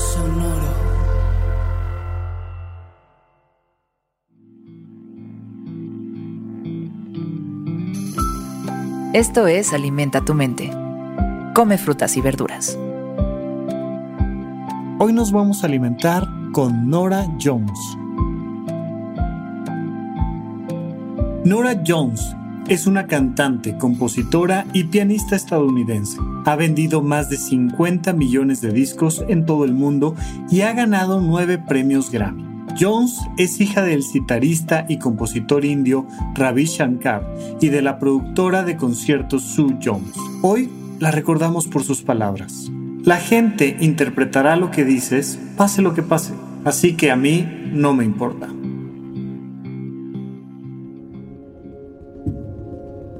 Sonoro. Esto es Alimenta tu mente. Come frutas y verduras. Hoy nos vamos a alimentar con Nora Jones. Nora Jones es una cantante, compositora y pianista estadounidense. Ha vendido más de 50 millones de discos en todo el mundo y ha ganado 9 premios Grammy. Jones es hija del citarista y compositor indio Ravi Shankar y de la productora de conciertos Sue Jones. Hoy la recordamos por sus palabras. La gente interpretará lo que dices, pase lo que pase, así que a mí no me importa.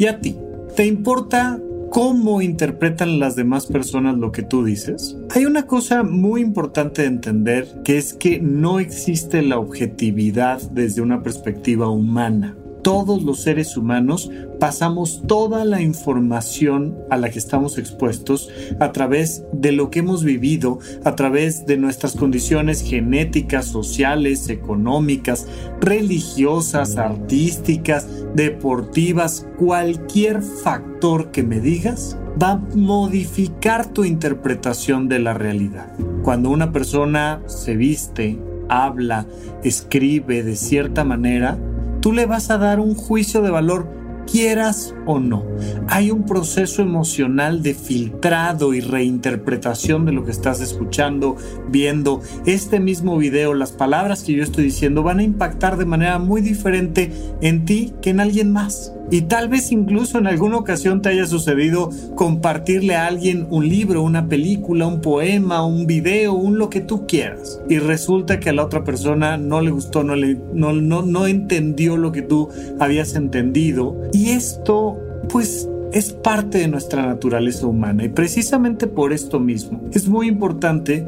¿Y a ti? ¿Te importa cómo interpretan las demás personas lo que tú dices? Hay una cosa muy importante de entender que es que no existe la objetividad desde una perspectiva humana todos los seres humanos pasamos toda la información a la que estamos expuestos a través de lo que hemos vivido, a través de nuestras condiciones genéticas, sociales, económicas, religiosas, artísticas, deportivas, cualquier factor que me digas va a modificar tu interpretación de la realidad. Cuando una persona se viste, habla, escribe de cierta manera, tú le vas a dar un juicio de valor quieras o no. Hay un proceso emocional de filtrado y reinterpretación de lo que estás escuchando, viendo. Este mismo video, las palabras que yo estoy diciendo van a impactar de manera muy diferente en ti que en alguien más. Y tal vez incluso en alguna ocasión te haya sucedido compartirle a alguien un libro, una película, un poema, un video, un lo que tú quieras. Y resulta que a la otra persona no le gustó, no, le, no, no, no entendió lo que tú habías entendido. Y esto, pues, es parte de nuestra naturaleza humana. Y precisamente por esto mismo es muy importante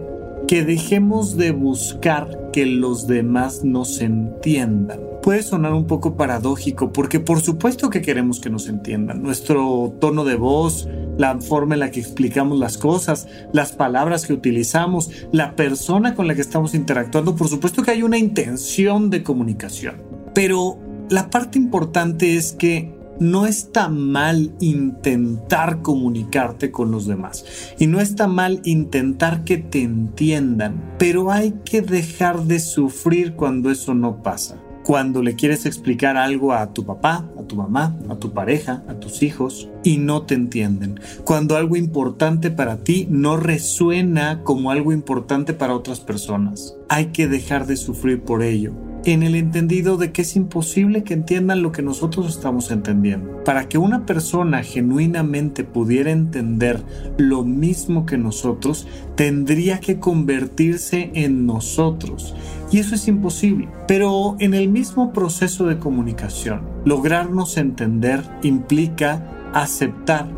que dejemos de buscar que los demás nos entiendan puede sonar un poco paradójico porque por supuesto que queremos que nos entiendan. Nuestro tono de voz, la forma en la que explicamos las cosas, las palabras que utilizamos, la persona con la que estamos interactuando, por supuesto que hay una intención de comunicación. Pero la parte importante es que no está mal intentar comunicarte con los demás y no está mal intentar que te entiendan, pero hay que dejar de sufrir cuando eso no pasa cuando le quieres explicar algo a tu papá, a tu mamá, a tu pareja, a tus hijos y no te entienden. Cuando algo importante para ti no resuena como algo importante para otras personas. Hay que dejar de sufrir por ello en el entendido de que es imposible que entiendan lo que nosotros estamos entendiendo. Para que una persona genuinamente pudiera entender lo mismo que nosotros, tendría que convertirse en nosotros. Y eso es imposible. Pero en el mismo proceso de comunicación, lograrnos entender implica aceptar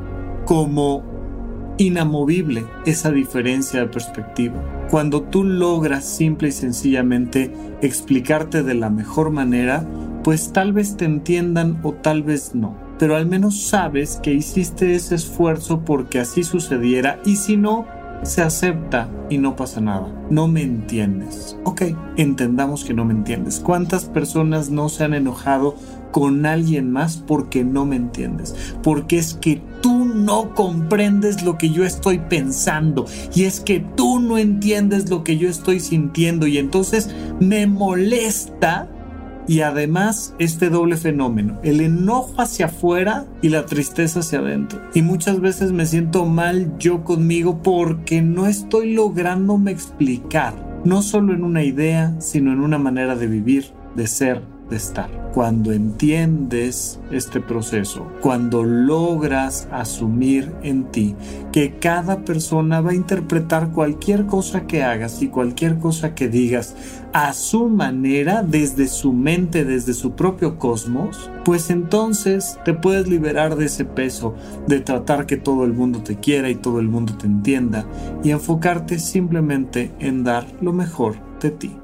como inamovible esa diferencia de perspectiva. Cuando tú logras simple y sencillamente explicarte de la mejor manera, pues tal vez te entiendan o tal vez no. Pero al menos sabes que hiciste ese esfuerzo porque así sucediera y si no, se acepta y no pasa nada. No me entiendes. Ok, entendamos que no me entiendes. ¿Cuántas personas no se han enojado con alguien más porque no me entiendes? Porque es que tú no comprendes lo que yo estoy pensando. Y es que tú no entiendes lo que yo estoy sintiendo. Y entonces me molesta y además este doble fenómeno, el enojo hacia afuera y la tristeza hacia adentro. Y muchas veces me siento mal yo conmigo porque no estoy lográndome explicar, no solo en una idea, sino en una manera de vivir, de ser, estar. Cuando entiendes este proceso, cuando logras asumir en ti que cada persona va a interpretar cualquier cosa que hagas y cualquier cosa que digas a su manera, desde su mente, desde su propio cosmos, pues entonces te puedes liberar de ese peso de tratar que todo el mundo te quiera y todo el mundo te entienda y enfocarte simplemente en dar lo mejor de ti.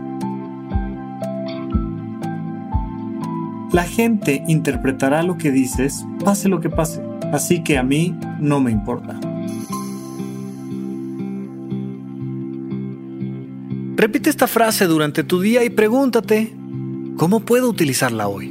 La gente interpretará lo que dices, pase lo que pase, así que a mí no me importa. Repite esta frase durante tu día y pregúntate, ¿cómo puedo utilizarla hoy?